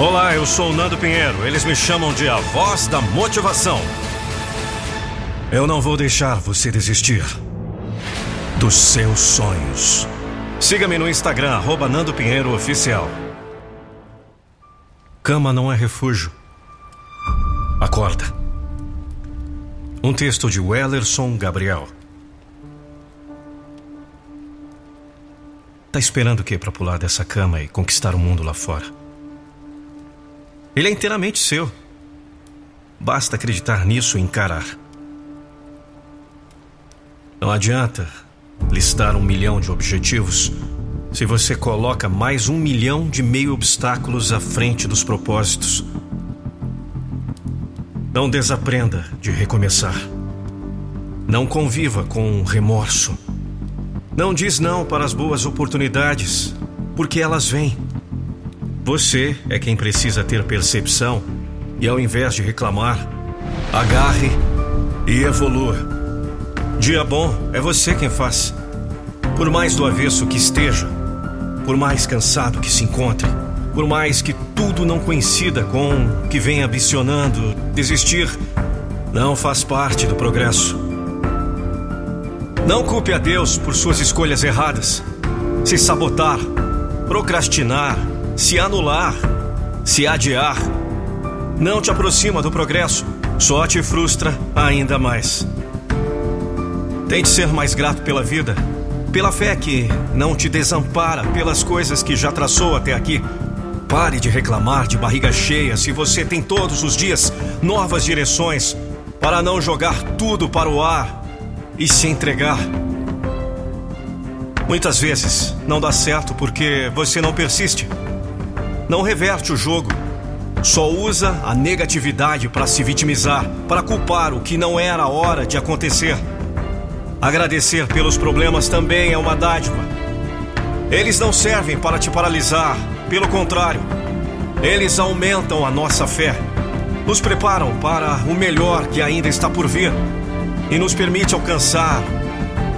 Olá, eu sou o Nando Pinheiro. Eles me chamam de a voz da motivação. Eu não vou deixar você desistir dos seus sonhos. Siga-me no Instagram, arroba Nando Pinheiro Oficial. Cama não é refúgio. Acorda. Um texto de Wellerson Gabriel. Tá esperando o quê para pular dessa cama e conquistar o mundo lá fora? Ele é inteiramente seu. Basta acreditar nisso e encarar. Não adianta listar um milhão de objetivos se você coloca mais um milhão de meio obstáculos à frente dos propósitos. Não desaprenda de recomeçar. Não conviva com remorso. Não diz não para as boas oportunidades, porque elas vêm. Você é quem precisa ter percepção e, ao invés de reclamar, agarre e evolua. Dia bom é você quem faz. Por mais do avesso que esteja, por mais cansado que se encontre, por mais que tudo não coincida com o que vem ambicionando, desistir não faz parte do progresso. Não culpe a Deus por suas escolhas erradas. Se sabotar, procrastinar, se anular, se adiar, não te aproxima do progresso, só te frustra ainda mais. Tente ser mais grato pela vida pela fé que não te desampara, pelas coisas que já traçou até aqui. Pare de reclamar de barriga cheia se você tem todos os dias novas direções para não jogar tudo para o ar e se entregar. Muitas vezes não dá certo porque você não persiste, não reverte o jogo, só usa a negatividade para se vitimizar, para culpar o que não era a hora de acontecer. Agradecer pelos problemas também é uma dádiva. Eles não servem para te paralisar, pelo contrário, eles aumentam a nossa fé, nos preparam para o melhor que ainda está por vir e nos permite alcançar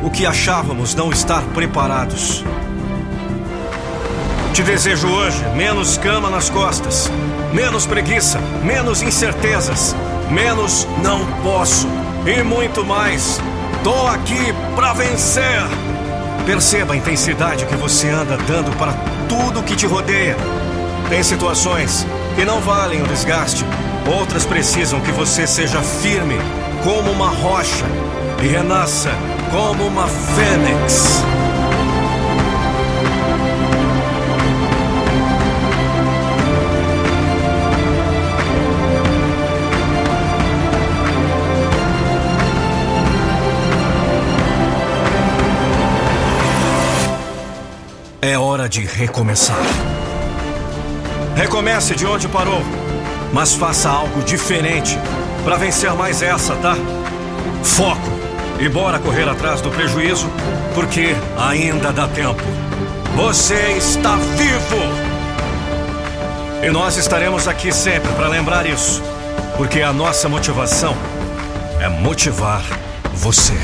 o que achávamos não estar preparados. Te desejo hoje menos cama nas costas, menos preguiça, menos incertezas, menos não posso e muito mais Tô aqui para vencer. Perceba a intensidade que você anda dando para tudo que te rodeia. Tem situações que não valem o desgaste, outras precisam que você seja firme como uma rocha e renasça como uma fênix. Hora de recomeçar. Recomece de onde parou, mas faça algo diferente para vencer mais essa, tá? Foco e bora correr atrás do prejuízo, porque ainda dá tempo. Você está vivo! E nós estaremos aqui sempre para lembrar isso, porque a nossa motivação é motivar você.